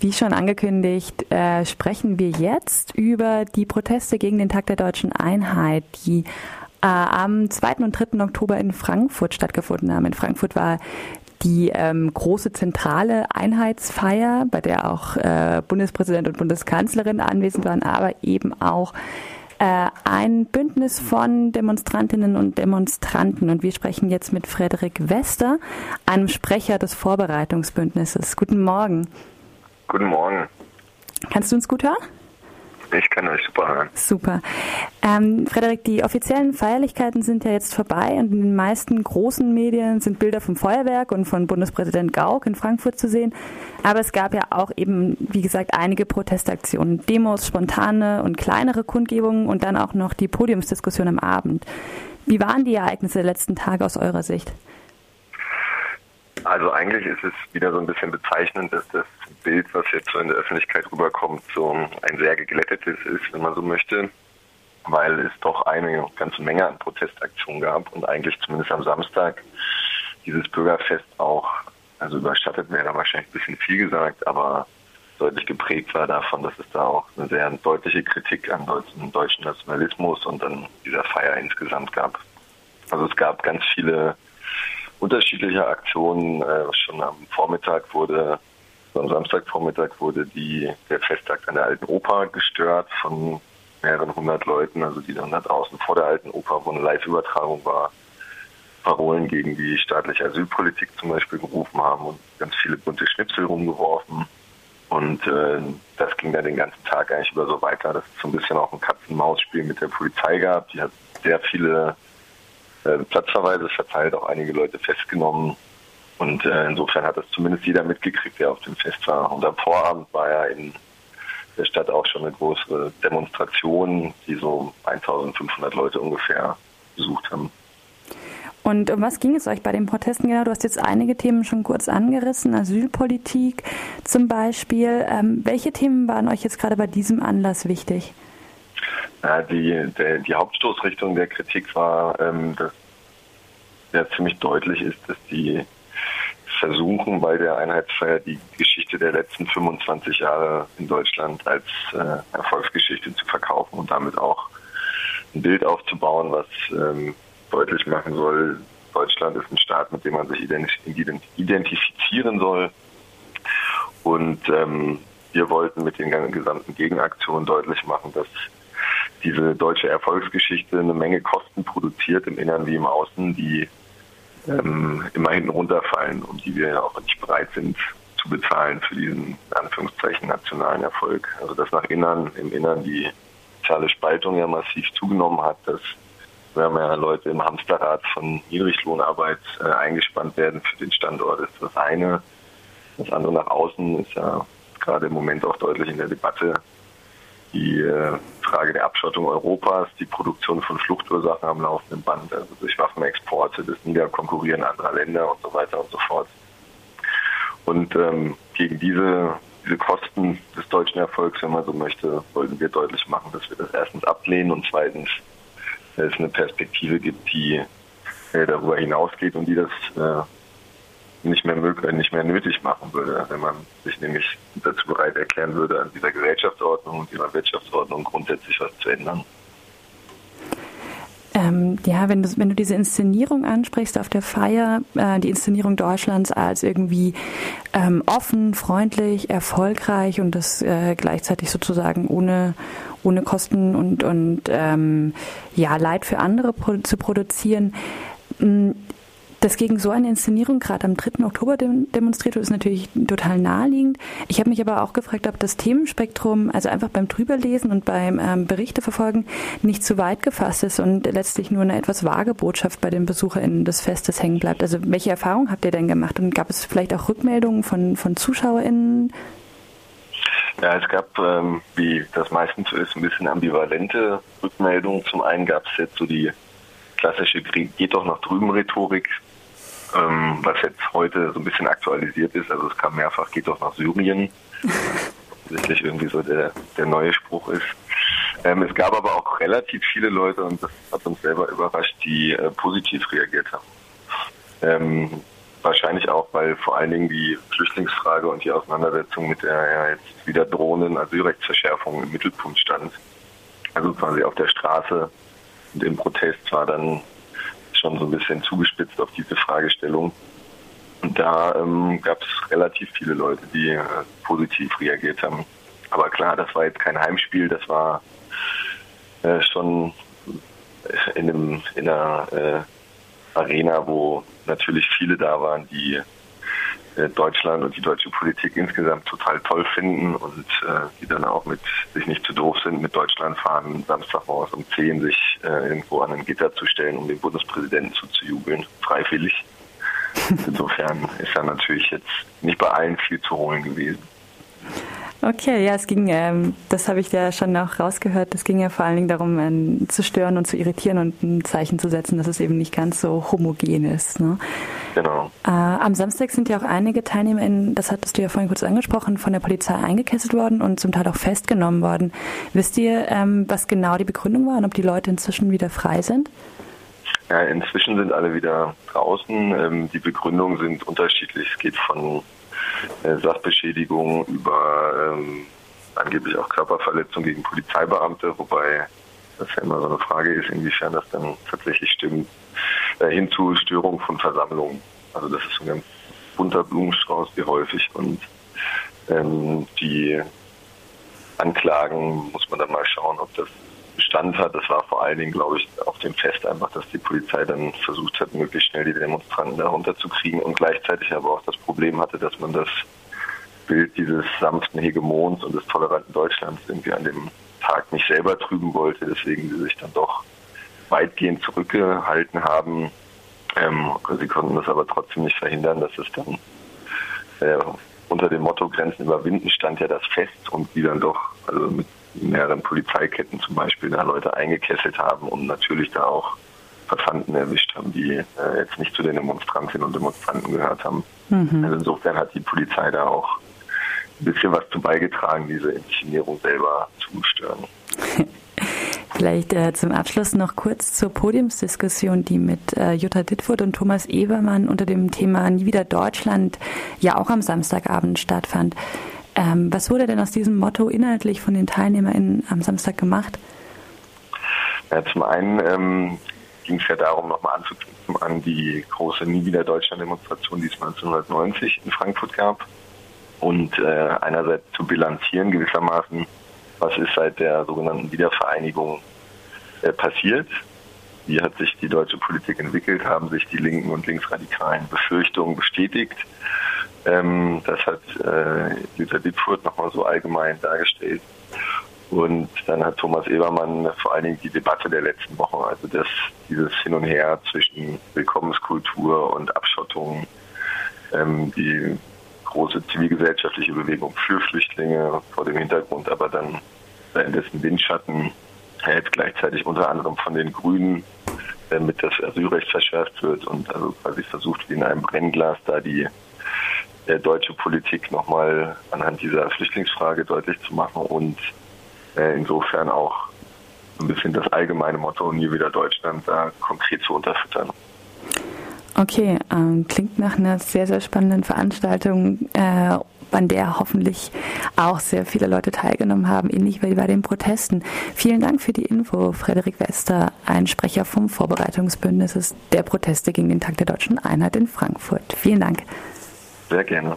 Wie schon angekündigt, äh, sprechen wir jetzt über die Proteste gegen den Tag der deutschen Einheit, die äh, am 2. und 3. Oktober in Frankfurt stattgefunden haben. In Frankfurt war die ähm, große zentrale Einheitsfeier, bei der auch äh, Bundespräsident und Bundeskanzlerin anwesend waren, aber eben auch äh, ein Bündnis von Demonstrantinnen und Demonstranten. Und wir sprechen jetzt mit Frederik Wester, einem Sprecher des Vorbereitungsbündnisses. Guten Morgen. Guten Morgen. Kannst du uns gut hören? Ich kann euch super hören. Super. Ähm, Frederik, die offiziellen Feierlichkeiten sind ja jetzt vorbei und in den meisten großen Medien sind Bilder vom Feuerwerk und von Bundespräsident Gauck in Frankfurt zu sehen. Aber es gab ja auch eben, wie gesagt, einige Protestaktionen, Demos, spontane und kleinere Kundgebungen und dann auch noch die Podiumsdiskussion am Abend. Wie waren die Ereignisse der letzten Tage aus eurer Sicht? Also eigentlich ist es wieder so ein bisschen bezeichnend, dass das Bild, was jetzt so in der Öffentlichkeit rüberkommt, so ein sehr geglättetes ist, wenn man so möchte, weil es doch eine ganze Menge an Protestaktionen gab und eigentlich zumindest am Samstag dieses Bürgerfest auch, also überschattet wäre da wahrscheinlich ein bisschen viel gesagt, aber deutlich geprägt war davon, dass es da auch eine sehr deutliche Kritik an deutschen, deutschen Nationalismus und an dieser Feier insgesamt gab. Also es gab ganz viele unterschiedliche Aktionen. Äh, schon am Vormittag wurde, am Samstagvormittag wurde die, der Festtag an der Alten Oper gestört von mehreren hundert Leuten, also die dann da draußen vor der Alten Oper, wo eine Live-Übertragung war, Parolen gegen die staatliche Asylpolitik zum Beispiel gerufen haben und ganz viele bunte Schnipsel rumgeworfen. Und äh, das ging dann den ganzen Tag eigentlich über so weiter, dass es so ein bisschen auch ein Katz-und-Maus-Spiel mit der Polizei gab. Die hat sehr viele äh, Platzverweise verteilt, auch einige Leute festgenommen. Und äh, insofern hat das zumindest jeder mitgekriegt, der auf dem Fest war. Und am Vorabend war ja in der Stadt auch schon eine größere Demonstration, die so 1500 Leute ungefähr besucht haben. Und um was ging es euch bei den Protesten genau? Du hast jetzt einige Themen schon kurz angerissen, Asylpolitik zum Beispiel. Ähm, welche Themen waren euch jetzt gerade bei diesem Anlass wichtig? Ja, die, der, die Hauptstoßrichtung der Kritik war, ähm, dass ja ziemlich deutlich ist, dass die versuchen bei der Einheitsfeier die Geschichte der letzten 25 Jahre in Deutschland als äh, Erfolgsgeschichte zu verkaufen und damit auch ein Bild aufzubauen, was ähm, deutlich machen soll, Deutschland ist ein Staat, mit dem man sich identifizieren soll. Und ähm, wir wollten mit den gesamten Gegenaktionen deutlich machen, dass diese deutsche Erfolgsgeschichte eine Menge Kosten produziert, im Innern wie im Außen, die ähm, immer hinten runterfallen und die wir auch nicht bereit sind zu bezahlen für diesen, in Anführungszeichen, nationalen Erfolg. Also dass nach Innern, im Innern die soziale Spaltung ja massiv zugenommen hat, dass wir ja Leute im Hamsterrad von Niedriglohnarbeit äh, eingespannt werden für den Standort, ist das eine. Das andere nach außen ist ja gerade im Moment auch deutlich in der Debatte, die äh, Frage der Abschottung Europas, die Produktion von Fluchtursachen am laufenden Band, also durch Waffenexporte, das Niederkonkurrieren anderer Länder und so weiter und so fort. Und ähm, gegen diese, diese Kosten des deutschen Erfolgs, wenn man so möchte, wollten wir deutlich machen, dass wir das erstens ablehnen und zweitens es eine Perspektive gibt, die äh, darüber hinausgeht und die das äh, nicht mehr möglich, nicht mehr nötig machen würde, wenn man sich nämlich dazu bereit erklären würde, an dieser Gesellschaftsordnung und ihrer Wirtschaftsordnung grundsätzlich was zu ändern. Ähm, ja, wenn du, wenn du diese Inszenierung ansprichst auf der Feier, äh, die Inszenierung Deutschlands als irgendwie ähm, offen, freundlich, erfolgreich und das äh, gleichzeitig sozusagen ohne, ohne Kosten und, und ähm, ja, Leid für andere pro zu produzieren, dass gegen so eine Inszenierung gerade am 3. Oktober demonstriert wird, ist natürlich total naheliegend. Ich habe mich aber auch gefragt, ob das Themenspektrum, also einfach beim Drüberlesen und beim ähm, Berichte verfolgen, nicht zu weit gefasst ist und letztlich nur eine etwas vage Botschaft bei den BesucherInnen des Festes hängen bleibt. Also welche Erfahrungen habt ihr denn gemacht und gab es vielleicht auch Rückmeldungen von, von ZuschauerInnen? Ja, es gab, ähm, wie das meistens so ist, ein bisschen ambivalente Rückmeldungen. Zum einen gab es jetzt so die klassische Geht doch nach drüben Rhetorik, ähm, was jetzt heute so ein bisschen aktualisiert ist. Also es kam mehrfach, geht doch nach Syrien. Wirklich irgendwie so der, der neue Spruch ist. Ähm, es gab aber auch relativ viele Leute, und das hat uns selber überrascht, die äh, positiv reagiert haben. Ähm, wahrscheinlich auch, weil vor allen Dingen die Flüchtlingsfrage und die Auseinandersetzung mit der ja, jetzt wieder drohenden Asylrechtsverschärfung im Mittelpunkt stand. Also quasi auf der Straße und im Protest war dann schon so ein bisschen zugespitzt auf diese Fragestellung. Und da ähm, gab es relativ viele Leute, die äh, positiv reagiert haben. Aber klar, das war jetzt kein Heimspiel, das war äh, schon in, einem, in einer äh, Arena, wo natürlich viele da waren, die Deutschland und die deutsche Politik insgesamt total toll finden und äh, die dann auch mit sich nicht zu doof sind, mit Deutschland fahren, Samstagmorgens um 10 sich äh, irgendwo an ein Gitter zu stellen, um dem Bundespräsidenten zuzujubeln, freiwillig. Insofern ist da natürlich jetzt nicht bei allen viel zu holen gewesen. Okay, ja, es ging, ähm, das habe ich ja schon noch rausgehört, es ging ja vor allen Dingen darum, ähm, zu stören und zu irritieren und ein Zeichen zu setzen, dass es eben nicht ganz so homogen ist. Ne? Genau. Äh, am Samstag sind ja auch einige TeilnehmerInnen, das hattest du ja vorhin kurz angesprochen, von der Polizei eingekesselt worden und zum Teil auch festgenommen worden. Wisst ihr, ähm, was genau die Begründung war und ob die Leute inzwischen wieder frei sind? Ja, inzwischen sind alle wieder draußen. Ähm, die Begründungen sind unterschiedlich. Es geht von äh, Sachbeschädigung über ähm, angeblich auch Körperverletzung gegen Polizeibeamte, wobei das ja immer so eine Frage ist, inwiefern das dann tatsächlich stimmt, äh, hin zu Störung von Versammlungen. Also das ist so ein ganz bunter Blumenstrauß, wie häufig. Und ähm, die Anklagen muss man dann mal schauen, ob das Bestand hat. Das war vor allen Dingen, glaube ich, auf dem Fest einfach, dass die Polizei dann versucht hat, möglichst schnell die Demonstranten da runterzukriegen und gleichzeitig aber auch das Problem hatte, dass man das Bild dieses sanften Hegemons und des toleranten Deutschlands irgendwie an dem Tag nicht selber trüben wollte, deswegen sie sich dann doch weitgehend zurückgehalten haben. Ähm, sie konnten das aber trotzdem nicht verhindern, dass es dann äh, unter dem Motto Grenzen überwinden stand ja das Fest und die dann doch also mit mehreren Polizeiketten zum Beispiel da Leute eingekesselt haben und natürlich da auch Passanten erwischt haben, die äh, jetzt nicht zu den Demonstrantinnen und Demonstranten gehört haben. Mhm. Also insofern hat die Polizei da auch ein bisschen was zu beigetragen, diese Inszenierung selber zu stören. Vielleicht äh, zum Abschluss noch kurz zur Podiumsdiskussion, die mit äh, Jutta Dittfurt und Thomas Ebermann unter dem Thema Nie wieder Deutschland ja auch am Samstagabend stattfand. Ähm, was wurde denn aus diesem Motto inhaltlich von den TeilnehmerInnen am Samstag gemacht? Ja, zum einen ähm, ging es ja darum, nochmal anzuknüpfen an die große Nie wieder Deutschland-Demonstration, die es 1990 in Frankfurt gab. Und äh, einerseits zu bilanzieren gewissermaßen, was ist seit der sogenannten Wiedervereinigung äh, passiert. Wie hat sich die deutsche Politik entwickelt? Haben sich die linken und linksradikalen Befürchtungen bestätigt? Ähm, das hat äh, Lisa Dittfurt nochmal so allgemein dargestellt. Und dann hat Thomas Ebermann vor allen Dingen die Debatte der letzten Wochen, also das, dieses Hin und Her zwischen Willkommenskultur und Abschottung, ähm, die große zivilgesellschaftliche Bewegung für Flüchtlinge vor dem Hintergrund, aber dann in dessen Windschatten jetzt gleichzeitig unter anderem von den Grünen damit das Asylrecht verschärft wird und also quasi versucht wie in einem Brennglas da die äh, deutsche Politik nochmal anhand dieser Flüchtlingsfrage deutlich zu machen und äh, insofern auch ein bisschen das allgemeine Motto nie wieder Deutschland da konkret zu unterfüttern. Okay, ähm, klingt nach einer sehr, sehr spannenden Veranstaltung, äh, an der hoffentlich auch sehr viele Leute teilgenommen haben, ähnlich wie bei den Protesten. Vielen Dank für die Info, Frederik Wester, ein Sprecher vom Vorbereitungsbündnisses der Proteste gegen den Tag der deutschen Einheit in Frankfurt. Vielen Dank. Sehr gerne.